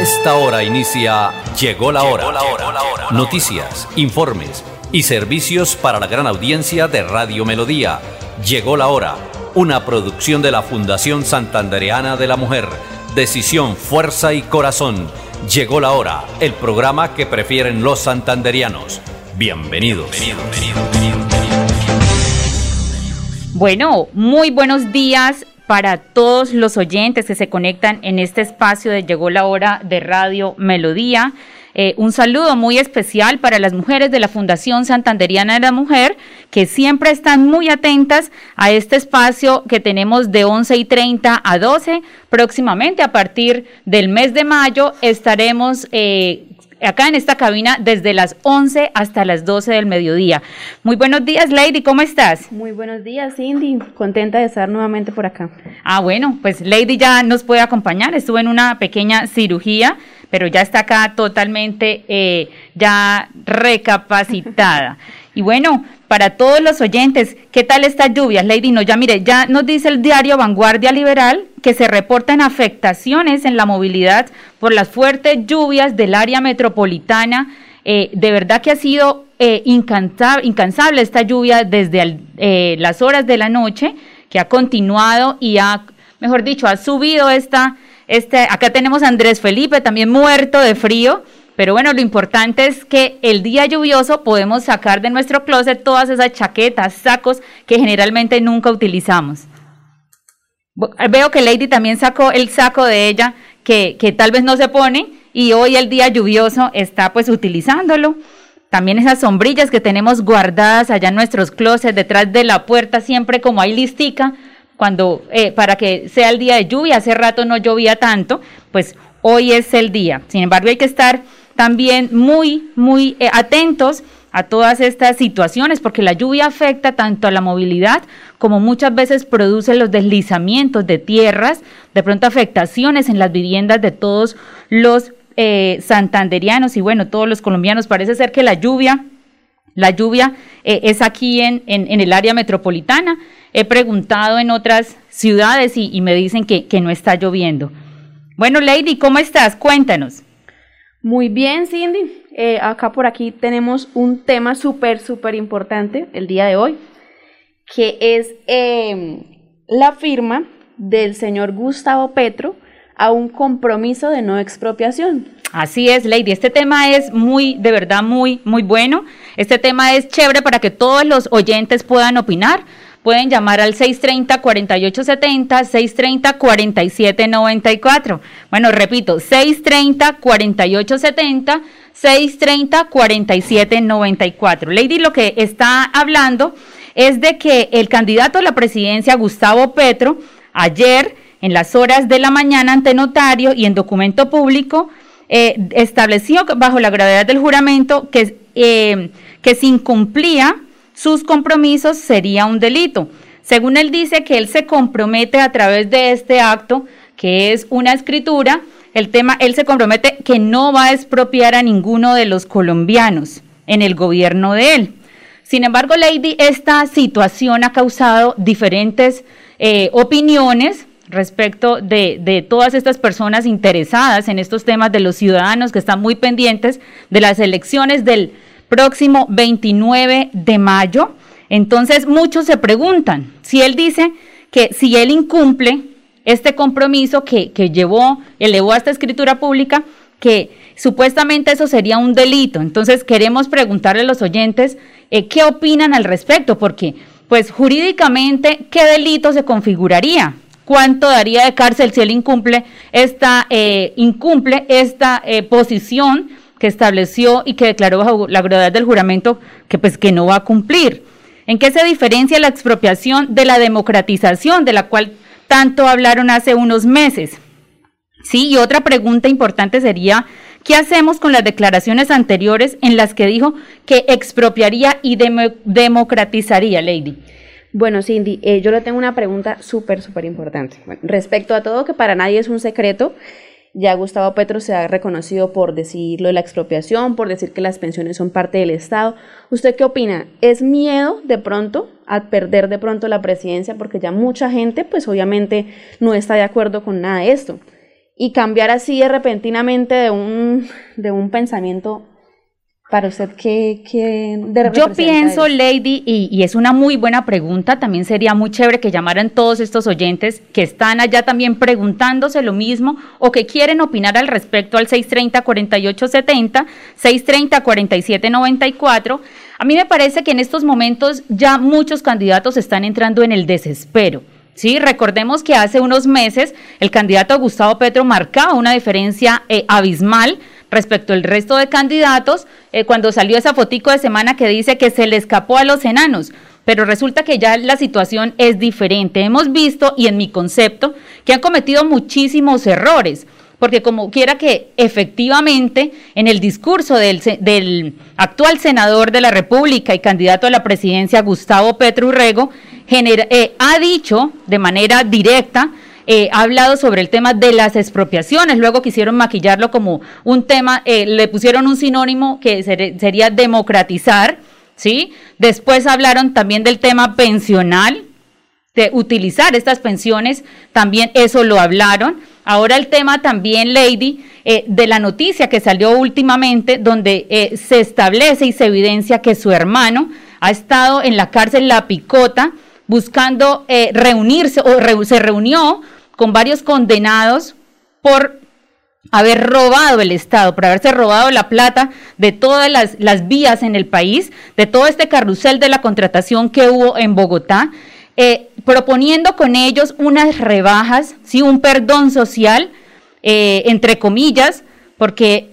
esta hora inicia Llegó la hora. Noticias, informes y servicios para la gran audiencia de Radio Melodía. Llegó la hora. Una producción de la Fundación Santandereana de la Mujer. Decisión, fuerza y corazón. Llegó la hora. El programa que prefieren los santanderianos. Bienvenidos. Bueno, muy buenos días para todos los oyentes que se conectan en este espacio de Llegó la hora de Radio Melodía. Eh, un saludo muy especial para las mujeres de la Fundación Santanderiana de la Mujer, que siempre están muy atentas a este espacio que tenemos de 11 y 30 a 12. Próximamente, a partir del mes de mayo, estaremos eh, acá en esta cabina desde las 11 hasta las 12 del mediodía. Muy buenos días, Lady, ¿cómo estás? Muy buenos días, Cindy. Contenta de estar nuevamente por acá. Ah, bueno, pues Lady ya nos puede acompañar. Estuve en una pequeña cirugía, pero ya está acá totalmente eh, ya recapacitada. y bueno, para todos los oyentes, ¿qué tal estas lluvias, Lady? No, ya mire, ya nos dice el diario Vanguardia Liberal que se reportan afectaciones en la movilidad por las fuertes lluvias del área metropolitana. Eh, de verdad que ha sido eh, incansable, esta lluvia desde eh, las horas de la noche, que ha continuado y ha, mejor dicho, ha subido esta, este, acá tenemos a Andrés Felipe también muerto de frío, pero bueno, lo importante es que el día lluvioso podemos sacar de nuestro closet todas esas chaquetas, sacos que generalmente nunca utilizamos. Veo que Lady también sacó el saco de ella que, que tal vez no se pone y hoy el día lluvioso está pues utilizándolo. También esas sombrillas que tenemos guardadas allá en nuestros closets detrás de la puerta siempre como hay listica cuando eh, para que sea el día de lluvia, hace rato no llovía tanto, pues hoy es el día. Sin embargo, hay que estar también muy, muy eh, atentos a todas estas situaciones, porque la lluvia afecta tanto a la movilidad como muchas veces produce los deslizamientos de tierras, de pronto afectaciones en las viviendas de todos los eh, santanderianos y bueno, todos los colombianos. Parece ser que la lluvia, la lluvia eh, es aquí en, en, el área metropolitana. He preguntado en otras ciudades y, y me dicen que, que no está lloviendo. Bueno, Lady, ¿cómo estás? Cuéntanos. Muy bien, Cindy. Eh, acá por aquí tenemos un tema súper, súper importante el día de hoy, que es em, la firma del señor Gustavo Petro a un compromiso de no expropiación. Así es, Lady. Este tema es muy, de verdad, muy, muy bueno. Este tema es chévere para que todos los oyentes puedan opinar pueden llamar al 630-4870, 630-4794. Bueno, repito, 630-4870, 630-4794. Lady, lo que está hablando es de que el candidato a la presidencia, Gustavo Petro, ayer en las horas de la mañana ante notario y en documento público, eh, estableció bajo la gravedad del juramento que, eh, que se incumplía sus compromisos sería un delito. Según él dice que él se compromete a través de este acto, que es una escritura, el tema, él se compromete que no va a expropiar a ninguno de los colombianos en el gobierno de él. Sin embargo, Lady, esta situación ha causado diferentes eh, opiniones respecto de, de, todas estas personas interesadas en estos temas, de los ciudadanos que están muy pendientes de las elecciones del próximo 29 de mayo. Entonces muchos se preguntan si él dice que si él incumple este compromiso que, que llevó, elevó a esta escritura pública, que supuestamente eso sería un delito. Entonces queremos preguntarle a los oyentes eh, qué opinan al respecto, porque pues jurídicamente, ¿qué delito se configuraría? ¿Cuánto daría de cárcel si él incumple esta, eh, incumple esta eh, posición que estableció y que declaró bajo la gravedad del juramento que pues que no va a cumplir. ¿En qué se diferencia la expropiación de la democratización de la cual tanto hablaron hace unos meses? Sí, y otra pregunta importante sería, ¿qué hacemos con las declaraciones anteriores en las que dijo que expropiaría y democratizaría, Lady? Bueno, Cindy, eh, yo le tengo una pregunta súper, súper importante. respecto a todo, que para nadie es un secreto, ya Gustavo Petro se ha reconocido por decirlo de la expropiación, por decir que las pensiones son parte del Estado. ¿Usted qué opina? ¿Es miedo de pronto a perder de pronto la presidencia? Porque ya mucha gente, pues obviamente no está de acuerdo con nada de esto. y cambiar así repentinamente de un, de un pensamiento para usted, ¿qué, qué Yo pienso, Lady, y, y, es una muy buena pregunta, también sería muy chévere que llamaran todos estos oyentes que están allá también preguntándose lo mismo o que quieren opinar al respecto al 630-4870, 630-4794. A mí me parece que en estos momentos ya muchos candidatos están entrando en el desespero. Sí, recordemos que hace unos meses el candidato Gustavo Petro marcaba una diferencia eh, abismal respecto al resto de candidatos eh, cuando salió esa fotico de semana que dice que se le escapó a los enanos. Pero resulta que ya la situación es diferente. Hemos visto, y en mi concepto, que han cometido muchísimos errores porque como quiera que efectivamente en el discurso del, del, actual senador de la República y candidato a la presidencia, Gustavo Petro Urrego, eh, ha dicho de manera directa eh, ha hablado sobre el tema de las expropiaciones, luego quisieron maquillarlo como un tema, eh, le pusieron un sinónimo que sería democratizar, ¿sí? Después hablaron también del tema pensional, de utilizar estas pensiones, también eso lo hablaron. Ahora el tema también, Lady, eh, de la noticia que salió últimamente, donde se establece y se evidencia que su hermano ha estado en la cárcel La Picota buscando reunirse o se reunió con varios condenados por haber robado el Estado, por haberse robado la plata de todas las, vías en el país, de todo este carrusel de la contratación que hubo en Bogotá, eh, proponiendo con ellos unas rebajas, ¿sí? un perdón social, eh, entre comillas, porque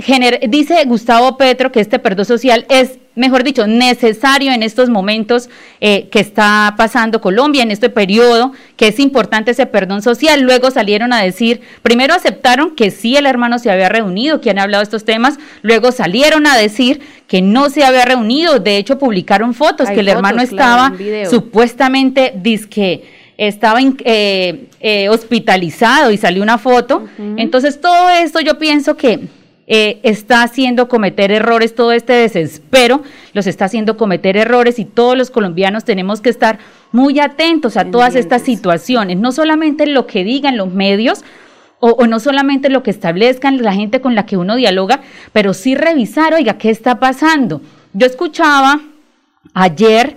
dice Gustavo Petro que este perdón social es, mejor dicho, necesario en estos momentos eh, que está pasando Colombia, en este periodo, que es importante ese perdón social. Luego salieron a decir, primero aceptaron que sí el hermano se había reunido, que han hablado de estos temas, luego salieron a decir que no se había reunido, de hecho publicaron fotos, que el hermano estaba supuestamente, disque estaba eh, eh, hospitalizado y salió una foto. Entonces todo esto yo pienso que eh, está haciendo cometer errores, todo este desespero los está haciendo cometer errores y todos los colombianos tenemos que estar muy atentos a todas estas situaciones, no solamente lo que digan los medios, o, no solamente lo que establezcan la gente con la que uno dialoga, pero sí revisar, oiga, ¿qué está pasando? Yo escuchaba ayer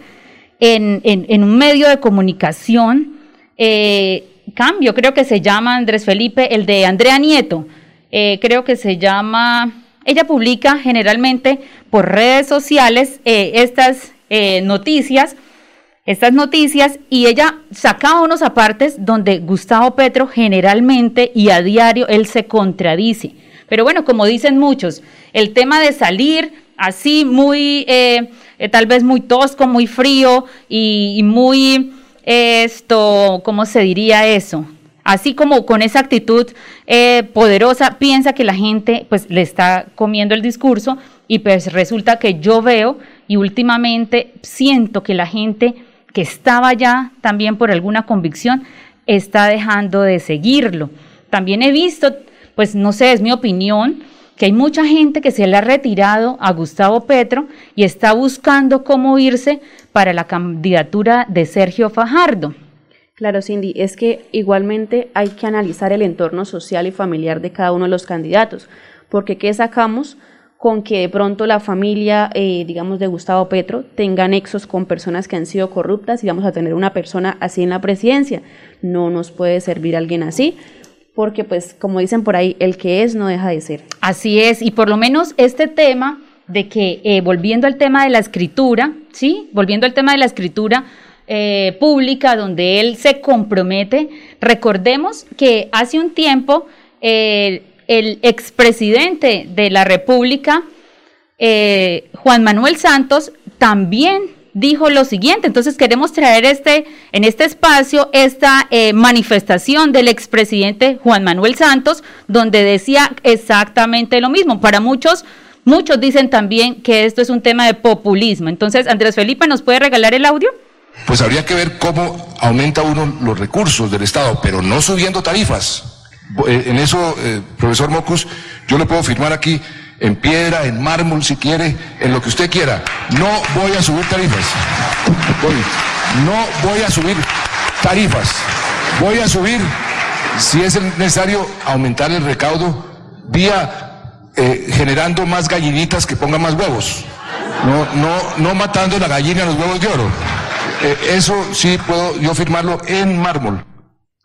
en, un medio de comunicación, eh, cambio, creo que se llama Andrés Felipe, el de Andrea Nieto, eh, creo que se llama, ella publica generalmente por redes sociales eh, estas eh, noticias, estas noticias, y ella sacaba unos apartes donde Gustavo Petro generalmente y a diario él se contradice. Pero bueno, como dicen muchos, el tema de salir así muy, tal vez muy tosco, muy frío y, y muy, esto, ¿cómo se diría eso? Así como con esa actitud eh, poderosa, piensa que la gente pues le está comiendo el discurso y pues resulta que yo veo y últimamente siento que la gente que estaba ya también por alguna convicción está dejando de seguirlo. También he visto, pues no sé, es mi opinión, que hay mucha gente que se le ha retirado a Gustavo Petro y está buscando cómo irse para la candidatura de Sergio Fajardo. Claro, Cindy, es que igualmente hay que analizar el entorno social y familiar de cada uno de los candidatos, porque ¿qué sacamos con que de pronto la familia, eh, digamos, de Gustavo Petro tenga nexos con personas que han sido corruptas y vamos a tener una persona así en la presidencia? No nos puede servir alguien así, porque pues como dicen por ahí, el que es no deja de ser. Así es, y por lo menos este tema de que, eh, volviendo al tema de la escritura, ¿sí? Volviendo al tema de la escritura, eh, pública donde él se compromete. Recordemos que hace un tiempo eh, el expresidente de la República, eh, Juan Manuel Santos, también dijo lo siguiente. Entonces queremos traer este, en este espacio esta manifestación del expresidente Juan Manuel Santos, donde decía exactamente lo mismo. Para muchos, muchos dicen también que esto es un tema de populismo. Entonces, Andrés Felipe, ¿nos puede regalar el audio? Pues habría que ver cómo aumenta uno los recursos del Estado, pero no subiendo tarifas. Eh, en eso, eh, profesor Mocus, yo le puedo firmar aquí en piedra, en mármol, si quiere, en lo que usted quiera. No voy a subir tarifas. no voy a subir tarifas. Voy a subir si es necesario aumentar el recaudo vía eh, generando más gallinitas que pongan más huevos, no, no, no matando la gallina los huevos de oro. Eh, eso sí puedo yo firmarlo en mármol.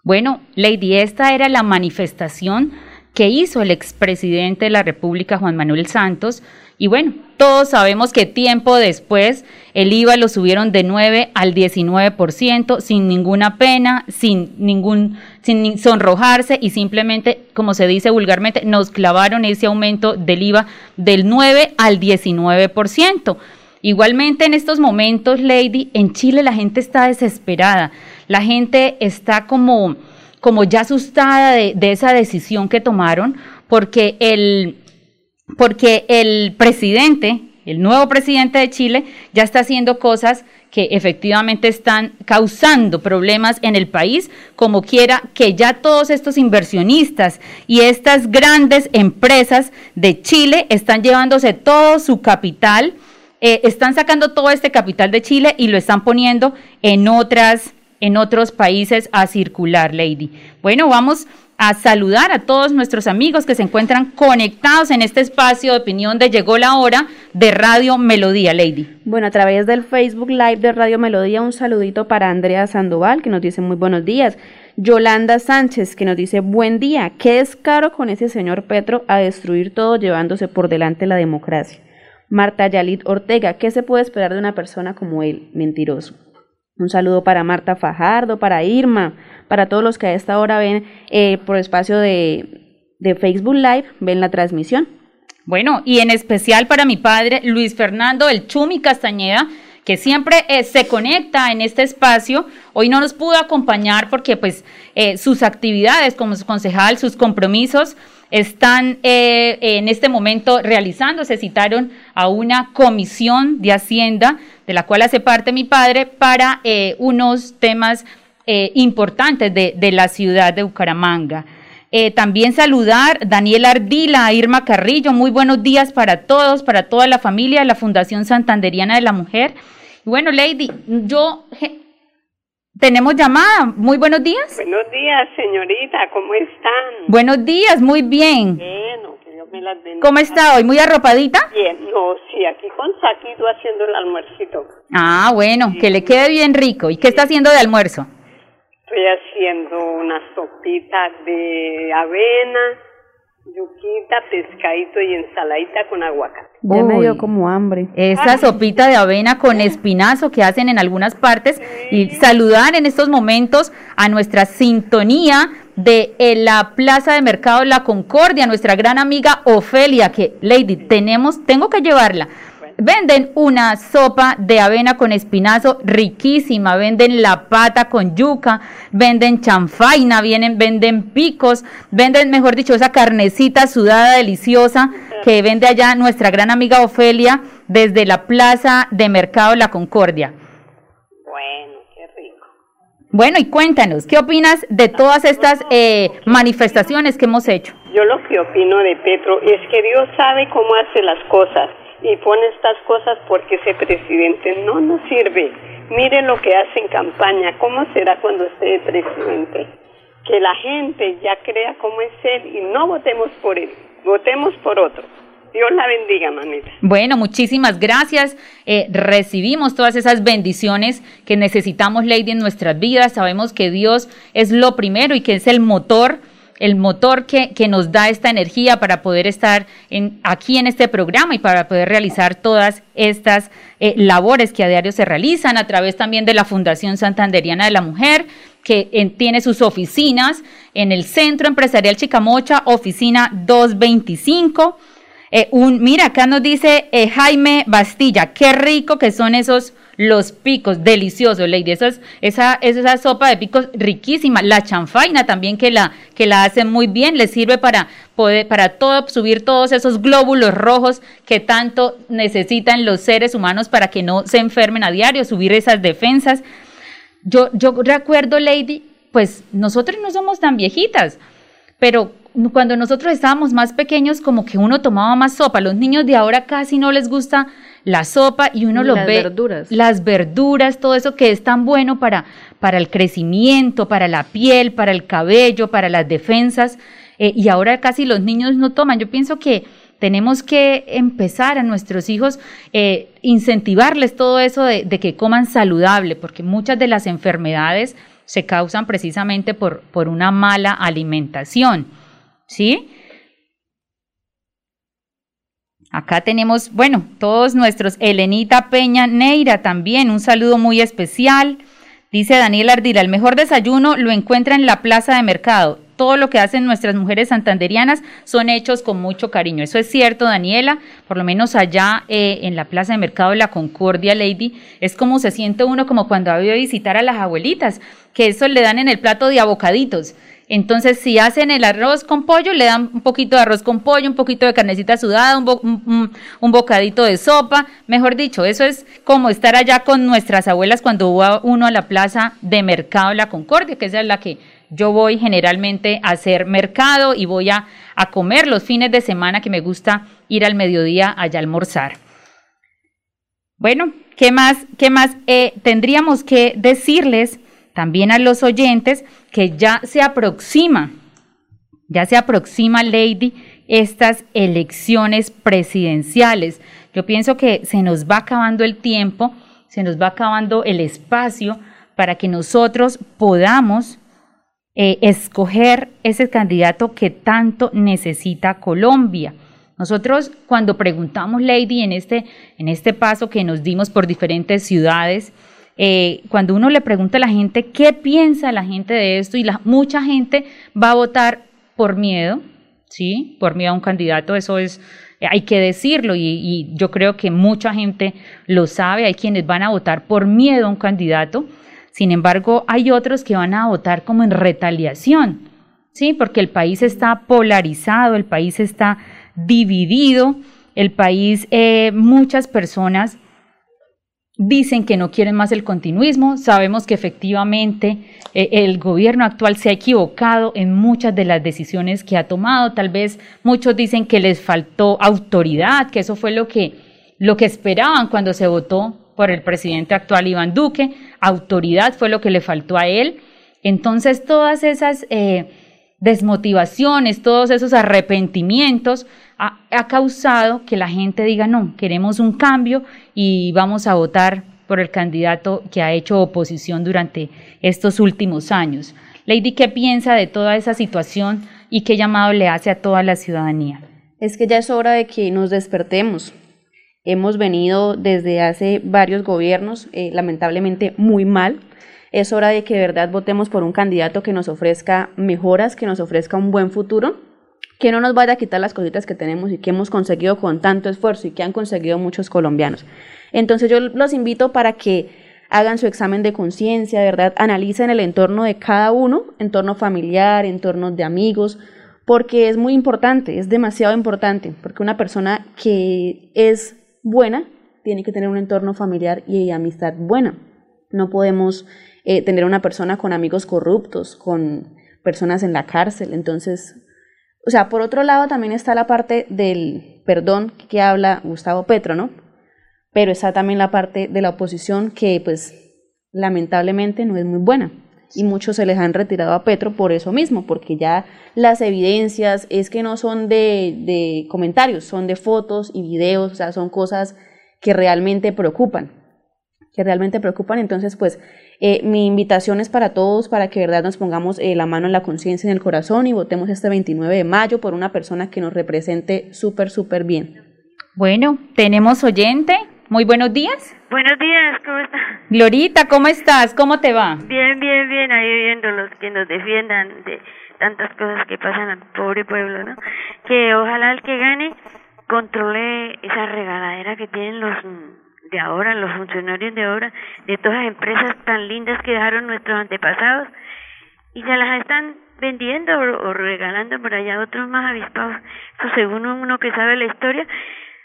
Bueno, Lady, esta era la manifestación que hizo el expresidente de la República, Juan Manuel Santos, y bueno, todos sabemos que tiempo después el IVA lo subieron de 9 al 19% sin ninguna pena, sin ningún sin sonrojarse y simplemente, como se dice vulgarmente, nos clavaron ese aumento del IVA del 9 al 19%. Igualmente en estos momentos, Lady, en Chile la gente está desesperada. La gente está como como ya asustada de, esa decisión que tomaron porque el porque el presidente, el nuevo presidente de Chile, ya está haciendo cosas que efectivamente están causando problemas en el país, como quiera que ya todos estos inversionistas y estas grandes empresas de Chile están llevándose todo su capital, eh, están sacando todo este capital de Chile y lo están poniendo en otras en otros países a circular, Lady. Bueno, vamos a saludar a todos nuestros amigos que se encuentran conectados en este espacio de opinión de Llegó la Hora de Radio Melodía, Lady. Bueno, a través del Facebook Live de Radio Melodía, un saludito para Andrea Sandoval, que nos dice muy buenos días. Yolanda Sánchez, que nos dice buen día. Qué descaro con ese señor Petro a destruir todo llevándose por delante la democracia. Marta Yalit Ortega, ¿qué se puede esperar de una persona como él? Mentiroso. Un saludo para Marta Fajardo, para Irma, para todos los que a esta hora ven eh, por espacio de, Facebook Live, ven la transmisión. Bueno, y en especial para mi padre Luis Fernando El Chumi Castañeda, que siempre eh, se conecta en este espacio. Hoy no nos pudo acompañar porque pues eh, sus actividades como su concejal, sus compromisos están eh, en este momento realizándose. Citaron a una comisión de Hacienda, de la cual hace parte mi padre, para unos temas importantes de, de, la ciudad de Bucaramanga. también saludar Daniel Ardila, Irma Carrillo, muy buenos días para todos, para toda la familia de la Fundación Santanderiana de la Mujer. Bueno, Lady, yo tenemos llamada. Muy buenos días. Buenos días, señorita. ¿Cómo están? Buenos días, muy bien. Bueno, que Dios me las bendiga. ¿Cómo está hoy? ¿Muy arropadita? Bien, no, sí, aquí con saquito haciendo el almuercito. Ah, bueno, que le quede bien rico. ¿Y qué está haciendo de almuerzo? Estoy haciendo una sopita de avena, yuquita, pescadito y ensaladita con aguacate. Ya me dio como hambre. Esa sopita de avena con espinazo que hacen en algunas partes y saludar en estos momentos a nuestra sintonía de la Plaza de Mercado La Concordia, nuestra gran amiga Ofelia, que Lady, tenemos, tengo que llevarla Venden una sopa de avena con espinazo riquísima, venden la pata con yuca, venden chanfaina, vienen, venden picos, venden, mejor dicho, esa carnecita sudada deliciosa que vende allá nuestra gran amiga Ofelia desde la Plaza de Mercado La Concordia. Bueno, qué rico. Bueno, y cuéntanos, ¿qué opinas de todas estas eh, manifestaciones que hemos hecho? Yo lo que opino de Petro es que Dios sabe cómo hace las cosas y pone estas cosas porque ese presidente no nos sirve. Miren lo que hace en campaña, cómo será cuando esté presidente. Que la gente ya crea cómo es él y no votemos por él, votemos por otro. Dios la bendiga, mamita. Bueno, muchísimas gracias. Eh, recibimos todas esas bendiciones que necesitamos, Lady, en nuestras vidas. Sabemos que Dios es lo primero y que es el motor el motor que, que, nos da esta energía para poder estar aquí en este programa y para poder realizar todas estas eh, labores que a diario se realizan a través también de la Fundación Santanderiana de la Mujer, que tiene sus oficinas en el Centro Empresarial Chicamocha, oficina 225. Eh, un, mira, acá nos dice eh, Jaime Bastilla, qué rico que son esos los picos, deliciosos, Lady. Esa, esa, esa sopa de picos riquísima. La chanfaina también que la, que la hacen muy bien, le sirve para poder, para todo, subir todos esos glóbulos rojos que tanto necesitan los seres humanos para que no se enfermen a diario, subir esas defensas. Yo, yo recuerdo, Lady, pues nosotros no somos tan viejitas, pero cuando nosotros estábamos más pequeños, como que uno tomaba más sopa. Los niños de ahora casi no les gusta la sopa y uno lo las ve. verduras. Las verduras, todo eso que es tan bueno para, para el crecimiento, para la piel, para el cabello, para las defensas. eh, y ahora casi los niños no toman. Yo pienso que tenemos que empezar a nuestros hijos, eh, incentivarles todo eso de, de que coman saludable, porque muchas de las enfermedades se causan precisamente por, por una mala alimentación. ¿Sí? Acá tenemos, bueno, todos nuestros, Elenita Peña Neira también, un saludo muy especial. Dice Daniel Ardila, el mejor desayuno lo encuentra en la plaza de mercado. Todo lo que hacen nuestras mujeres santanderianas son hechos con mucho cariño. Eso es cierto, Daniela. Por lo menos allá eh, en la plaza de mercado de la Concordia, Lady, es como se siente uno como cuando ha ido a visitar a las abuelitas, que eso le dan en el plato de abocaditos. Entonces, si hacen el arroz con pollo, le dan un poquito de arroz con pollo, un poquito de carnecita sudada, un, bo- un- un- un bocadito de sopa. Mejor dicho, eso es como estar allá con nuestras abuelas cuando va uno a la plaza de mercado la Concordia, que es la que yo voy generalmente a hacer mercado y voy a, a comer los fines de semana que me gusta ir al mediodía allá a almorzar. Bueno, ¿qué más, qué más eh, tendríamos que decirles también a los oyentes que ya se aproxima, ya se aproxima, Lady, estas elecciones presidenciales. Yo pienso que se nos va acabando el tiempo, se nos va acabando el espacio para que nosotros podamos eh, escoger ese candidato que tanto necesita Colombia. Nosotros cuando preguntamos, Lady, en este, en este paso que nos dimos por diferentes ciudades, eh, cuando uno le pregunta a la gente qué piensa la gente de esto y mucha gente va a votar por miedo, ¿sí? Por miedo a un candidato, eso es, eh, hay que decirlo y, y yo creo que mucha gente lo sabe, hay quienes van a votar por miedo a un candidato, sin embargo, hay otros que van a votar como en retaliación, ¿sí? Porque el país está polarizado, el país está dividido, el país, eh, muchas personas dicen que no quieren más el continuismo, sabemos que efectivamente eh, el gobierno actual se ha equivocado en muchas de las decisiones que ha tomado, tal vez muchos dicen que les faltó autoridad, que eso fue lo que, lo que esperaban cuando se votó por el presidente actual Iván Duque, autoridad fue lo que le faltó a él. Entonces todas esas eh, desmotivaciones, todos esos arrepentimientos ha, causado que la gente diga, no, queremos un cambio y vamos a votar por el candidato que ha hecho oposición durante estos últimos años. Lady, ¿qué piensa de toda esa situación y qué llamado le hace a toda la ciudadanía? Es que ya es hora de que nos despertemos. Hemos venido desde hace varios gobiernos, eh, lamentablemente muy mal. Es hora de que de verdad votemos por un candidato que nos ofrezca mejoras, que nos ofrezca un buen futuro, que no nos vaya a quitar las cositas que tenemos y que hemos conseguido con tanto esfuerzo y que han conseguido muchos colombianos. Entonces yo los invito para que hagan su examen de conciencia, verdad, analicen el entorno de cada uno, entorno familiar, entorno de amigos, porque es muy importante, es demasiado importante, porque una persona que es buena tiene que tener un entorno familiar y amistad buena. No podemos eh, tener una persona con amigos corruptos, con personas en la cárcel. Entonces, o sea, por otro lado también está la parte del perdón que habla Gustavo Petro, ¿no? Pero está también la parte de la oposición que, pues, lamentablemente no es muy buena. Y muchos se les han retirado a Petro por eso mismo, porque ya las evidencias es que no son de, de comentarios, son de fotos y videos, o sea, son cosas que realmente preocupan, que realmente preocupan. Entonces, pues, eh, mi invitación es para todos, para que de verdad nos pongamos eh, la mano en la conciencia, en el corazón y votemos este 29 de mayo por una persona que nos represente súper, súper bien. Bueno, tenemos oyente. Muy buenos días. Buenos días, ¿cómo estás? Glorita, ¿cómo estás? ¿Cómo te va? Bien, bien, bien, ahí viendo los que nos defiendan de tantas cosas que pasan al pobre pueblo, ¿no? Que ojalá el que gane controle esa regaladera que tienen los de ahora, los funcionarios de ahora, de todas las empresas tan lindas que dejaron nuestros antepasados y se las están vendiendo o, o regalando por allá a otros más avispados. Eso según uno que sabe la historia,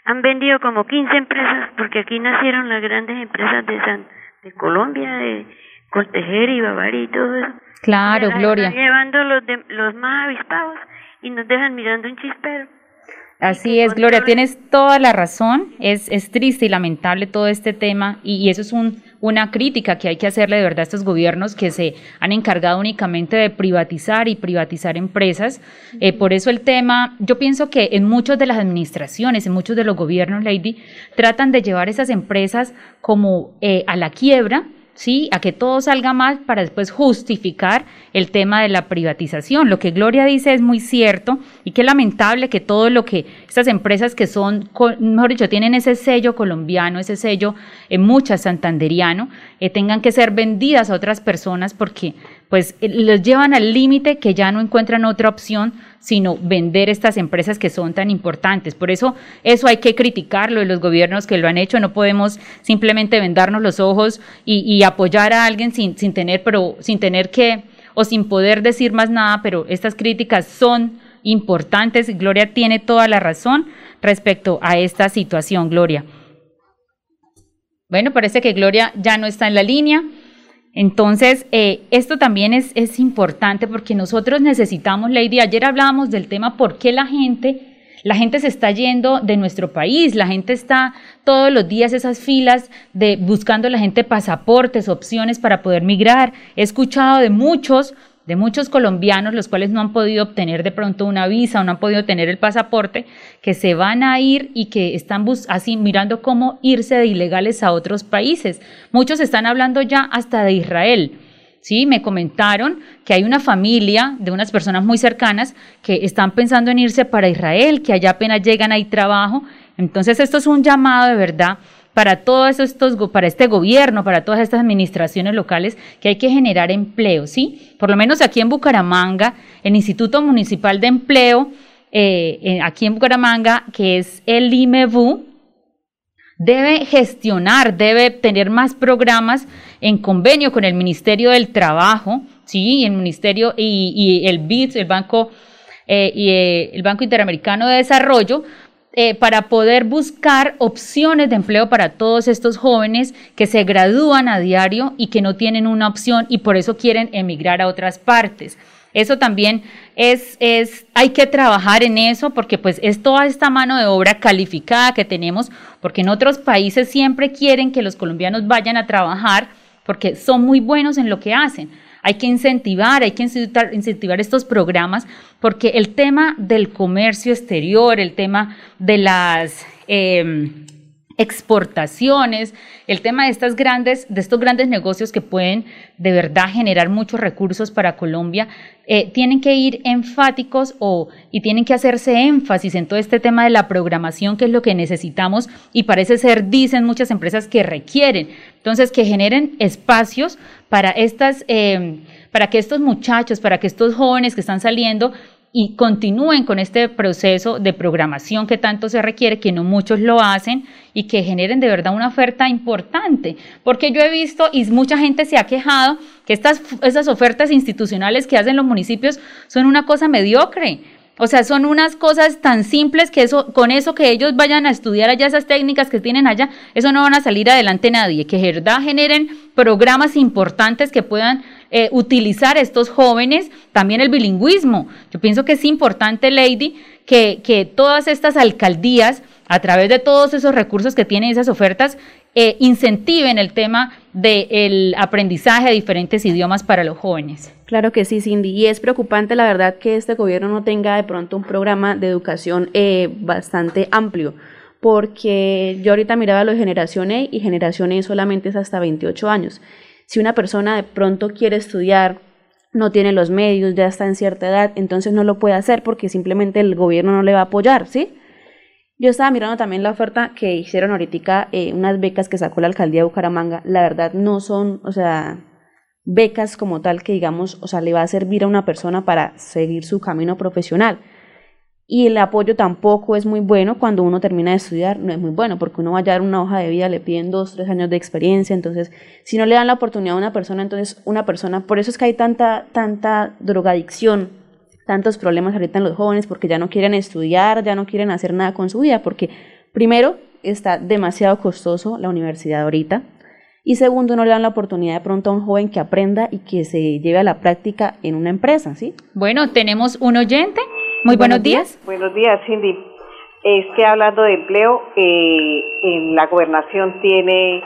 han vendido como 15 empresas, porque aquí nacieron las grandes empresas de San, de Colombia, de Coltejer y Bavaria y todo eso. Claro, Gloria. Están llevando los, de, los más avispados y nos dejan mirando un chispero. Así es, Gloria, tienes toda la razón. Es, es triste y lamentable todo este tema y, eso es un, una crítica que hay que hacerle de verdad a estos gobiernos que se han encargado únicamente de privatizar y privatizar empresas. Eh, por eso el tema, yo pienso que en muchas de las administraciones, en muchos de los gobiernos, Lady, tratan de llevar esas empresas como eh, a la quiebra ¿sí? A que todo salga mal para después justificar el tema de la privatización. Lo que Gloria dice es muy cierto y qué lamentable que todo lo que estas empresas que son, mejor dicho, tienen ese sello colombiano, ese sello en muchas santanderiano, eh, tengan que ser vendidas a otras personas porque pues eh, los llevan al límite que ya no encuentran otra opción sino vender estas empresas que son tan importantes. Por eso eso hay que criticarlo de los gobiernos que lo han hecho. No podemos simplemente vendarnos los ojos y, apoyar a alguien sin, sin tener, pero sin tener que o sin poder decir más nada, pero estas críticas son importantes. Gloria tiene toda la razón respecto a esta situación, Gloria. Bueno, parece que Gloria ya no está en la línea. Entonces, eh, esto también es, es importante porque nosotros necesitamos, Lady, ayer hablábamos del tema por qué la gente la gente se está yendo de nuestro país, la gente está todos los días esas filas de buscando la gente pasaportes, opciones para poder migrar. He escuchado de muchos de muchos colombianos, los cuales no han podido obtener de pronto una visa o no han podido tener el pasaporte, que se van a ir y que están así mirando cómo irse de ilegales a otros países. Muchos están hablando ya hasta de Israel. Sí, me comentaron que hay una familia de unas personas muy cercanas que están pensando en irse para Israel, que allá apenas llegan ahí trabajo. Entonces esto es un llamado de verdad para todos estos, para este gobierno, para todas estas administraciones locales, que hay que generar empleo, ¿sí? Por lo menos aquí en Bucaramanga, el Instituto Municipal de Empleo, eh, aquí en Bucaramanga, que es el IMEBU, debe gestionar, debe tener más programas en convenio con el Ministerio del Trabajo, sí, el Ministerio y, el BID, el Banco eh, y eh, el Banco Interamericano de Desarrollo, eh, para poder buscar opciones de empleo para todos estos jóvenes que se gradúan a diario y que no tienen una opción y por eso quieren emigrar a otras partes. Eso también es, es, hay que trabajar en eso porque pues es toda esta mano de obra calificada que tenemos, porque en otros países siempre quieren que los colombianos vayan a trabajar porque son muy buenos en lo que hacen hay que incentivar, hay que incentivar, estos programas, porque el tema del comercio exterior, el tema de las em, exportaciones, el tema de estas grandes, de estos grandes negocios que pueden de verdad generar muchos recursos para Colombia, eh, tienen que ir enfáticos o, y tienen que hacerse énfasis en todo este tema de la programación, que es lo que necesitamos y parece ser, dicen muchas empresas, que requieren. Entonces, que generen espacios para estas, eh, para que estos muchachos, para que estos jóvenes que están saliendo y continúen con este proceso de programación que tanto se requiere, que no muchos lo hacen y que generen de verdad una oferta importante. Porque yo he visto y mucha gente se ha quejado que estas, estas ofertas institucionales que hacen los municipios son una cosa mediocre. O sea, son unas cosas tan simples que eso, con eso que ellos vayan a estudiar allá esas técnicas que tienen allá, eso no van a salir adelante nadie. Que verdad generen programas importantes que puedan eh, utilizar estos jóvenes, también el bilingüismo. Yo pienso que es importante, Lady, que, que todas estas alcaldías, a través de todos esos recursos que tienen esas ofertas, eh, incentiven el tema del aprendizaje de diferentes idiomas para los jóvenes. Claro que sí, Cindy. Y es preocupante, la verdad, que este gobierno no tenga de pronto un programa de educación eh, bastante amplio porque yo ahorita miraba lo de generación E y generación E solamente es hasta 28 años. Si una persona de pronto quiere estudiar, no tiene los medios, ya está en cierta edad, entonces no lo puede hacer porque simplemente el gobierno no le va a apoyar, ¿sí? Yo estaba mirando también la oferta que hicieron ahorita, eh, unas becas que sacó la alcaldía de Bucaramanga. La verdad no son, o sea, becas como tal que digamos, o sea, le va a servir a una persona para seguir su camino profesional y el apoyo tampoco es muy bueno cuando uno termina de estudiar, no es muy bueno, porque uno va a dar una hoja de vida, le piden dos, tres años de experiencia, entonces si no le dan la oportunidad a una persona, entonces una persona, por eso es que hay tanta, tanta drogadicción, tantos problemas ahorita en los jóvenes, porque ya no quieren estudiar, ya no quieren hacer nada con su vida, porque primero está demasiado costoso la universidad ahorita, y segundo, no le dan la oportunidad de pronto a un joven que aprenda y que se lleve a la práctica en una empresa, ¿sí? Bueno, tenemos un oyente. Muy buenos, días. Buenos días, Cindy. es que hablando de empleo, eh, en la gobernación tiene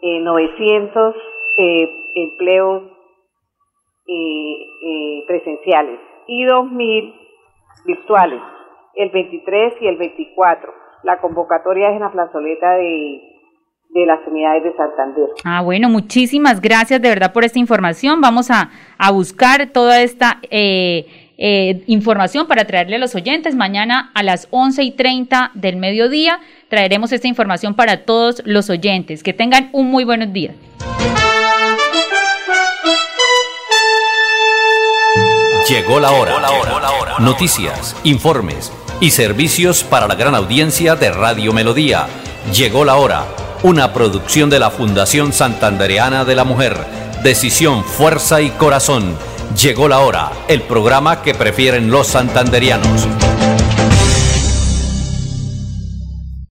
eh, 900 eh, empleos eh, eh, presenciales y 2.000 virtuales, el 23 y el 24. La convocatoria es en la plazoleta de, de las unidades de Santander. Ah, bueno, muchísimas gracias de verdad por esta información. Vamos a, a buscar toda esta eh, eh, información para traerle a los oyentes. Mañana a las 11 y 30 del mediodía traeremos esta información para todos los oyentes. Que tengan un muy buenos días. Llegó la hora. Noticias, informes y servicios para la gran audiencia de Radio Melodía. Llegó la hora. Una producción de la Fundación Santandereana de la Mujer. Decisión, fuerza y corazón. Llegó la hora. El programa que prefieren los santanderianos.